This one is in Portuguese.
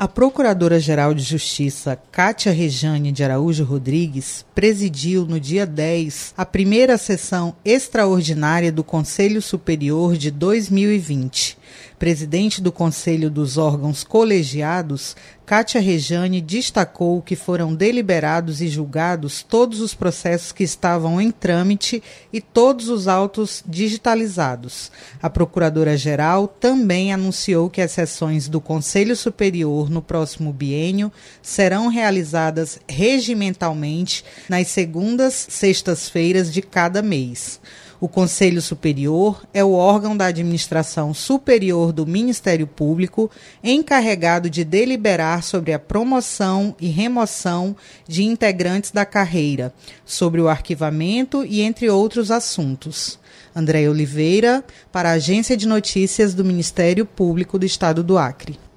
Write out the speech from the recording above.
A Procuradora-Geral de Justiça, Cátia Rejane de Araújo Rodrigues, presidiu no dia 10 a primeira sessão extraordinária do Conselho Superior de 2020. Presidente do Conselho dos Órgãos Colegiados, Cátia Rejane destacou que foram deliberados e julgados todos os processos que estavam em trâmite e todos os autos digitalizados. A Procuradora-Geral também anunciou que as sessões do Conselho Superior no próximo biênio serão realizadas regimentalmente nas segundas sextas-feiras de cada mês. O Conselho Superior é o órgão da administração superior do Ministério Público encarregado de deliberar sobre a promoção e remoção de integrantes da carreira, sobre o arquivamento e entre outros assuntos. André Oliveira, para a Agência de Notícias do Ministério Público do Estado do Acre.